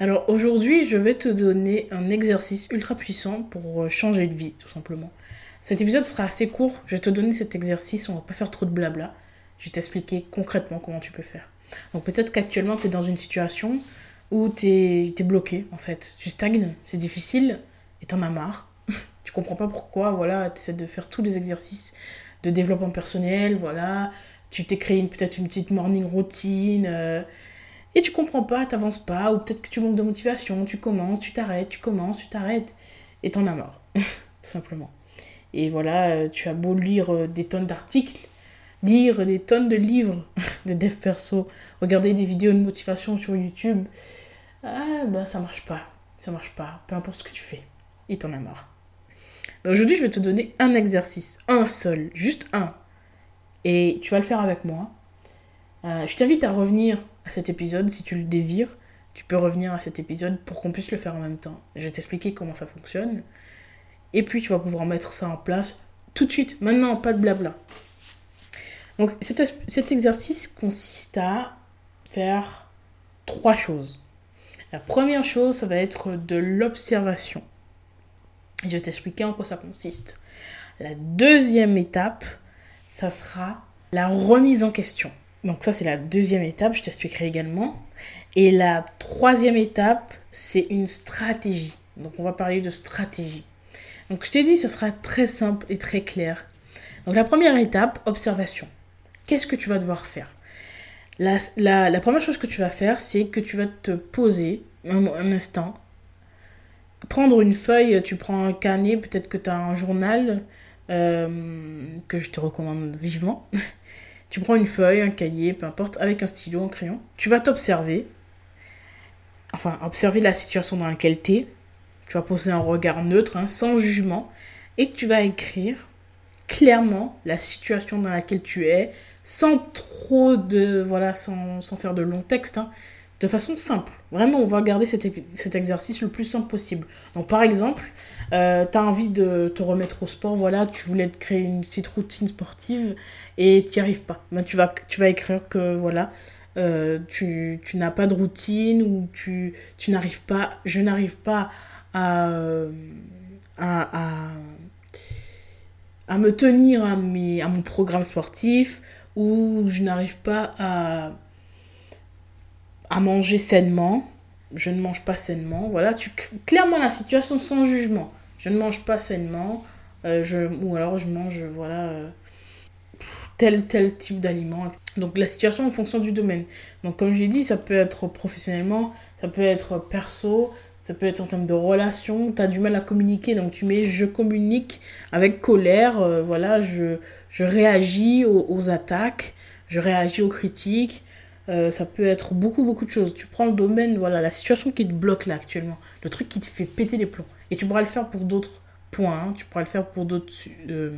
Alors aujourd'hui, je vais te donner un exercice ultra puissant pour euh, changer de vie, tout simplement. Cet épisode sera assez court. Je vais te donner cet exercice, on va pas faire trop de blabla. Je vais t'expliquer concrètement comment tu peux faire. Donc peut-être qu'actuellement, tu es dans une situation où tu es, bloqué, en fait. Tu stagnes, c'est difficile, et t'en as marre. tu comprends pas pourquoi, voilà, tu essaies de faire tous les exercices de développement personnel, voilà. Tu t'es créé peut-être une petite morning routine. Euh, et tu comprends pas, t'avances pas, ou peut-être que tu manques de motivation, tu commences, tu t'arrêtes, tu commences, tu t'arrêtes, et t'en as marre, tout simplement. Et voilà, euh, tu as beau lire euh, des tonnes d'articles, lire des tonnes de livres de dev perso, regarder des vidéos de motivation sur YouTube, ah bah ça marche pas, ça marche pas, peu importe ce que tu fais, et t'en as marre. Bah, aujourd'hui, je vais te donner un exercice, un seul, juste un, et tu vas le faire avec moi. Euh, je t'invite à revenir à cet épisode si tu le désires. Tu peux revenir à cet épisode pour qu'on puisse le faire en même temps. Je vais t'expliquer comment ça fonctionne. Et puis tu vas pouvoir mettre ça en place tout de suite, maintenant, pas de blabla. Donc cet, exercice consiste à faire trois choses. La première chose, ça va être de l'observation. Je vais t'expliquer en quoi ça consiste. La deuxième étape, ça sera la remise en question. Donc ça, c'est la deuxième étape, je t'expliquerai également. Et la troisième étape, c'est une stratégie. Donc on va parler de stratégie. Donc je t'ai dit, ça sera très simple et très clair. Donc la première étape, observation. Qu'est-ce que tu vas devoir faire? La, la, première chose que tu vas faire, c'est que tu vas te poser un, instant, prendre une feuille, tu prends un carnet, peut-être que tu as un journal euh, que je te recommande vivement. Tu prends une feuille, un cahier, peu importe, avec un stylo, un crayon. Tu vas t'observer. Enfin, observer la situation dans laquelle tu es. Tu vas poser un regard neutre, hein, sans jugement. Et tu vas écrire clairement la situation dans laquelle tu es, sans trop de. Voilà, sans, faire de longs textes. Hein, de façon simple. Vraiment, on va garder cet, exercice le plus simple possible. Donc, par exemple, euh, tu as envie de te remettre au sport, voilà, tu voulais créer une petite routine sportive et tu n'y arrives pas. Ben, tu, vas, tu vas écrire que voilà, euh, tu, n'as pas de routine ou tu, n'arrives pas, je n'arrive pas à, à, à, à, me tenir à, mes, à mon programme sportif ou je n'arrive pas à, à manger sainement. Je ne mange pas sainement. Voilà, tu clairement la situation sans jugement je ne mange pas sainement, euh, je, ou alors je mange, voilà, euh, tel, tel type d'aliment. Donc la situation en fonction du domaine. Donc comme j'ai dit, ça peut être professionnellement, ça peut être perso, ça peut être en termes de relation, tu as du mal à communiquer, donc tu mets je communique avec colère, euh, voilà, je, je réagis aux, attaques, je réagis aux critiques. Ça peut être beaucoup, beaucoup de choses. Tu prends le domaine, voilà, la situation qui te bloque là actuellement, le truc qui te fait péter les plombs. Et tu pourras le faire pour d'autres points, hein. tu pourras le faire pour d'autres euh,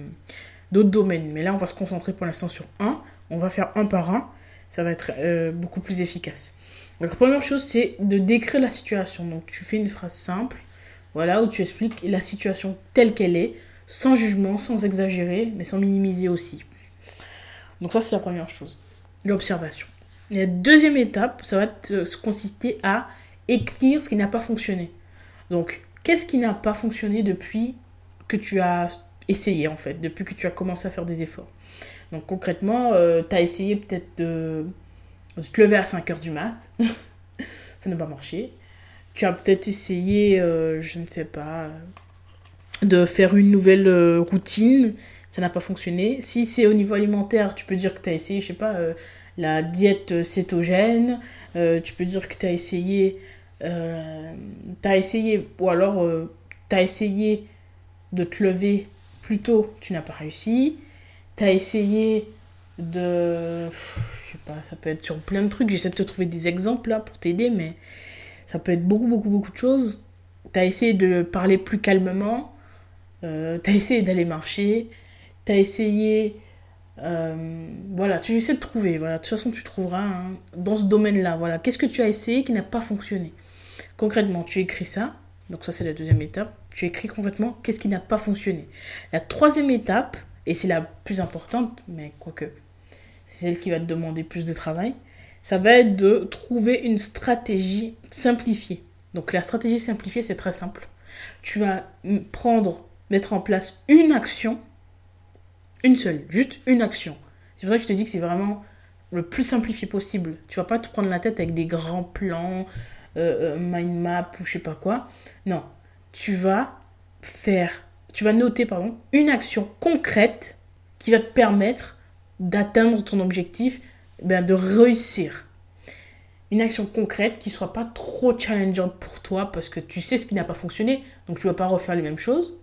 d'autres domaines. Mais là, on va se concentrer pour l'instant sur un. On va faire un par un. Ça va être euh, beaucoup plus efficace. Donc, la première chose, c'est de décrire la situation. Donc, tu fais une phrase simple, voilà, où tu expliques la situation telle qu'elle est, sans jugement, sans exagérer, mais sans minimiser aussi. Donc, ça, c'est la première chose. L'observation. La deuxième étape, ça va consister à écrire ce qui n'a pas fonctionné. Donc, Qu'est-ce qui n'a pas fonctionné depuis que tu as essayé en fait, depuis que tu as commencé à faire des efforts? Donc concrètement, euh, tu as essayé peut-être de, te lever à 5 heures du mat, ça n'a pas marché. Tu as peut-être essayé, euh, je ne sais pas, de faire une nouvelle euh, routine, ça n'a pas fonctionné. Si c'est au niveau alimentaire, tu peux dire que tu as essayé, je sais pas, la diète cétogène, tu peux dire que tu as essayé euh, t'as essayé, ou alors euh, t'as essayé de te lever plus tôt, tu n'as pas réussi. T'as essayé de... Je sais pas, ça peut être sur plein de trucs. J'essaie de te trouver des exemples là pour t'aider, mais ça peut être beaucoup, beaucoup, beaucoup de choses. Tu as essayé de parler plus calmement. Euh, tu as essayé d'aller marcher. Tu as essayé... Euh, voilà, tu essaies de trouver. Voilà, de toute façon, tu trouveras hein, dans ce domaine-là. Voilà, qu'est-ce que tu as essayé qui n'a pas fonctionné? Concrètement, tu écris ça. Donc ça, c'est la deuxième étape. Tu écris concrètement qu'est-ce qui n'a pas fonctionné. La troisième étape, et c'est la plus importante, mais quoique, c'est celle qui va te demander plus de travail, ça va être de trouver une stratégie simplifiée. Donc la stratégie simplifiée, c'est très simple. Tu vas prendre, mettre en place une action, une seule, juste une action. C'est pour ça que je te dis que c'est vraiment le plus simplifié possible. Tu vas pas te prendre la tête avec des grands plans, euh, euh, mind map ou je sais pas quoi. Non, tu vas faire, tu vas noter pardon, une action concrète qui va te permettre d'atteindre ton objectif, ben, de réussir. Une action concrète qui ne soit pas trop challengeante pour toi parce que tu sais ce qui n'a pas fonctionné, donc tu vas pas refaire les mêmes choses.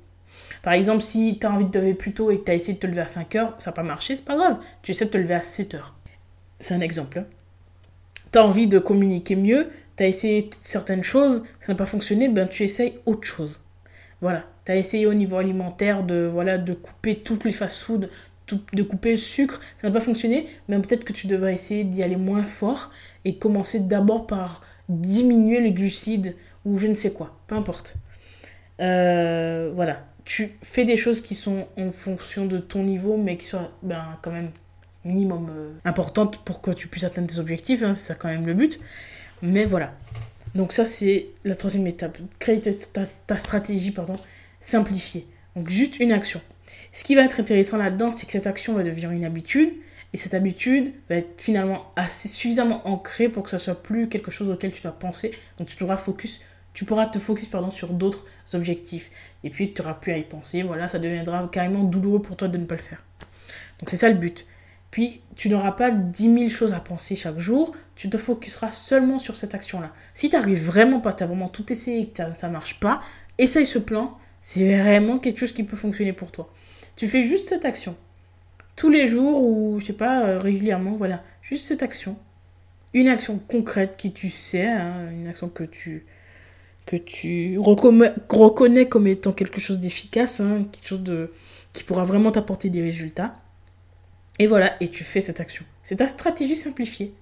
Par exemple, si tu as envie de te lever plus tôt et que tu as essayé de te lever à 5 heures, ça n'a pas marché, c'est pas grave. Tu essaies de te lever à 7 heures. C'est un exemple. Hein. Tu as envie de communiquer mieux, tu as essayé certaines choses, ça n'a pas fonctionné, ben tu essayes autre chose. Voilà, tu as essayé au niveau alimentaire de, voilà, de couper toutes les fast-foods, de couper le sucre, ça n'a pas fonctionné, mais peut-être que tu devrais essayer d'y aller moins fort et commencer d'abord par diminuer les glucides ou je ne sais quoi, peu importe. Euh, voilà, tu fais des choses qui sont en fonction de ton niveau, mais qui sont ben, quand même minimum euh, importantes pour que tu puisses atteindre tes objectifs, hein, c'est ça quand même le but. Mais voilà. Donc ça, c'est la troisième étape. Créer ta, stratégie, pardon, simplifiée. Donc juste une action. Ce qui va être intéressant là-dedans, c'est que cette action va devenir une habitude. Et cette habitude va être finalement assez suffisamment ancrée pour que ça soit plus quelque chose auquel tu dois penser. Donc tu pourras focus, tu pourras te focus pardon, sur d'autres objectifs. Et puis tu n'auras plus à y penser. Voilà, ça deviendra carrément douloureux pour toi de ne pas le faire. Donc c'est ça le but. Puis, tu n'auras pas 10 000 choses à penser chaque jour, tu te focuseras seulement sur cette action-là. Si tu n'arrives vraiment pas, tu as vraiment tout essayé et que ça ne marche pas, essaye ce plan, c'est vraiment quelque chose qui peut fonctionner pour toi. Tu fais juste cette action. Tous les jours ou, je sais pas, euh, régulièrement, voilà. Juste cette action. Une action concrète qui tu sais, hein, une action que tu, que tu reconnais, comme étant quelque chose d'efficace, hein, quelque chose de, qui pourra vraiment t'apporter des résultats. Et voilà, et tu fais cette action. C'est ta stratégie simplifiée.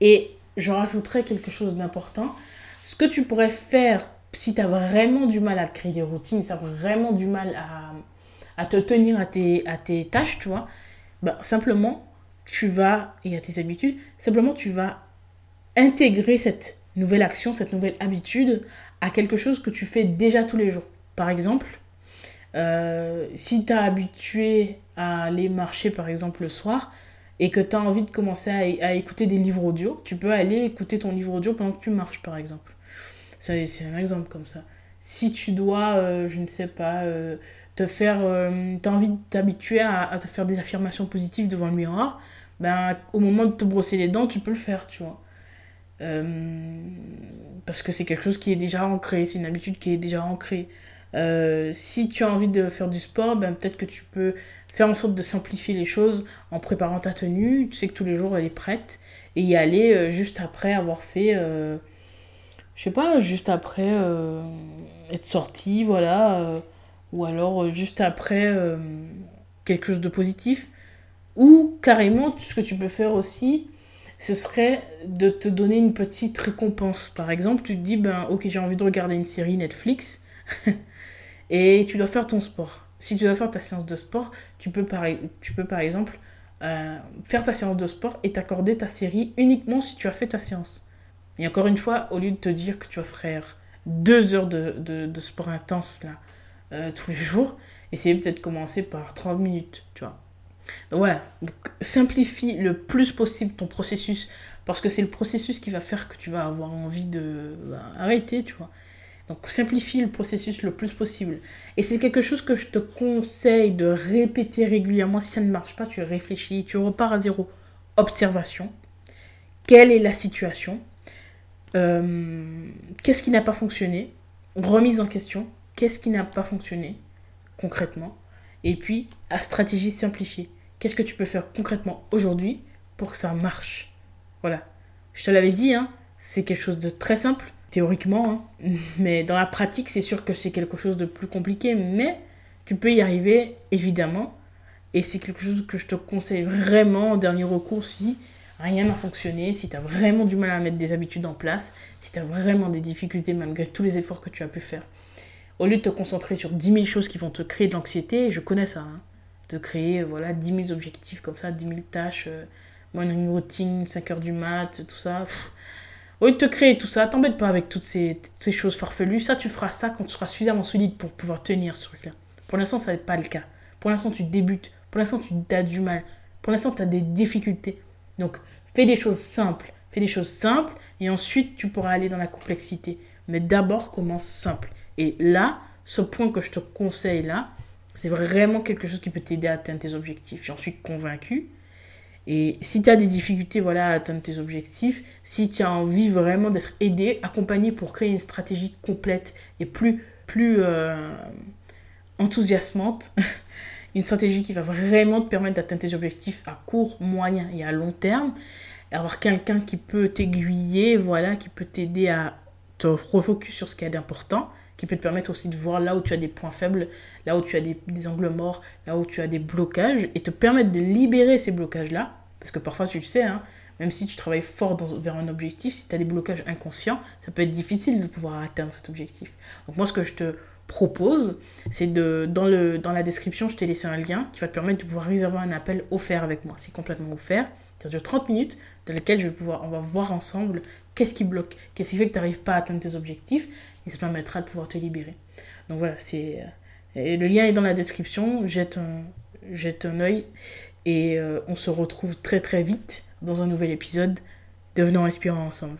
Et je rajouterai quelque chose d'important. Ce que tu pourrais faire si tu as vraiment du mal à créer des routines, si tu as vraiment du mal à, te tenir à tes, tâches, tu vois, bah, simplement, tu vas, et à tes habitudes, simplement, tu vas intégrer cette nouvelle action, cette nouvelle habitude à quelque chose que tu fais déjà tous les jours. Par exemple, euh, si tu as habitué à aller marcher par exemple le soir et que tu as envie de commencer à, écouter des livres audio, tu peux aller écouter ton livre audio pendant que tu marches par exemple. C'est un exemple comme ça. Si tu dois, euh, je ne sais pas, euh, te faire, tu as envie de t'habituer à, te faire des affirmations positives devant le miroir, ben, au moment de te brosser les dents, tu peux le faire, tu vois. Parce que c'est quelque chose qui est déjà ancré, c'est une habitude qui est déjà ancrée. Euh, si tu as envie de faire du sport, ben, peut-être que tu peux faire en sorte de simplifier les choses en préparant ta tenue. Tu sais que tous les jours elle est prête et y aller euh, juste après avoir fait, euh, je sais pas, juste après être sorti, voilà, ou alors juste après quelque chose de positif. Ou carrément, ce que tu peux faire aussi, ce serait de te donner une petite récompense. Par exemple, tu te dis, ben ok, j'ai envie de regarder une série Netflix. et tu dois faire ton sport. Si tu dois faire ta séance de sport, tu peux par, tu peux par exemple euh, faire ta séance de sport et t'accorder ta série uniquement si tu as fait ta séance. Et encore une fois, au lieu de te dire que tu vas faire deux heures de, de, sport intense là, euh, tous les jours, essaye peut-être de commencer par 30 minutes, tu vois. Donc voilà, simplifie le plus possible ton processus parce que c'est le processus qui va faire que tu vas avoir envie de bah, arrêter, tu vois. Donc simplifie le processus le plus possible. Et c'est quelque chose que je te conseille de répéter régulièrement. Si ça ne marche pas, tu réfléchis, tu repars à zéro. Observation. Quelle est la situation? Euh, Qu'est-ce qui n'a pas fonctionné? Remise en question. Qu'est-ce qui n'a pas fonctionné concrètement? Et puis, à stratégie simplifiée. Qu'est-ce que tu peux faire concrètement aujourd'hui pour que ça marche? Voilà. Je te l'avais dit, hein, c'est quelque chose de très simple, théoriquement, hein. mais dans la pratique, c'est sûr que c'est quelque chose de plus compliqué, mais tu peux y arriver, évidemment. Et c'est quelque chose que je te conseille vraiment en dernier recours si rien n'a fonctionné, si tu as vraiment du mal à mettre des habitudes en place, si tu as vraiment des difficultés malgré tous les efforts que tu as pu faire. Au lieu de te concentrer sur 10 000 choses qui vont te créer de l'anxiété, je connais ça, hein, de créer voilà, 10 000 objectifs comme ça, 10 000 tâches, euh, morning routine, 5 heures du mat, tout ça. Au lieu de te créer tout ça, t'embête pas avec toutes ces, ces, choses farfelues. Ça, tu feras ça quand tu seras suffisamment solide pour pouvoir tenir ce truc-là. Pour l'instant, ça n'est pas le cas. Pour l'instant, tu débutes. Pour l'instant, tu as du mal. Pour l'instant, tu as des difficultés. Donc, fais des choses simples. Fais des choses simples et ensuite, tu pourras aller dans la complexité. Mais d'abord, commence simple. Et là, ce point que je te conseille là, c'est vraiment quelque chose qui peut t'aider à atteindre tes objectifs. J'en suis convaincue. Et si tu as des difficultés voilà, à atteindre tes objectifs, si tu as envie vraiment d'être aidé, accompagné pour créer une stratégie complète et plus, plus euh, enthousiasmante, une stratégie qui va vraiment te permettre d'atteindre tes objectifs à court, moyen et à long terme, avoir quelqu'un qui peut t'aiguiller, voilà, qui peut t'aider à te refocus sur ce qui est d'important, qui peut te permettre aussi de voir là où tu as des points faibles, là où tu as des, angles morts, là où tu as des blocages, et te permettre de libérer ces blocages-là, parce que parfois tu le sais, hein, même si tu travailles fort vers un objectif, si tu as des blocages inconscients, ça peut être difficile de pouvoir atteindre cet objectif. Donc moi ce que je te propose, c'est de dans, le, dans la description, je t'ai laissé un lien qui va te permettre de pouvoir réserver un appel offert avec moi. C'est complètement offert. Ça dure 30 minutes dans lequel je vais pouvoir, on va voir ensemble qu'est-ce qui bloque, qu'est-ce qui fait que tu n'arrives pas à atteindre tes objectifs et ça te permettra de pouvoir te libérer. Donc voilà, c'est et le lien est dans la description, jette un, jette un œil et euh, on se retrouve très très vite dans un nouvel épisode. Devenons inspirants ensemble.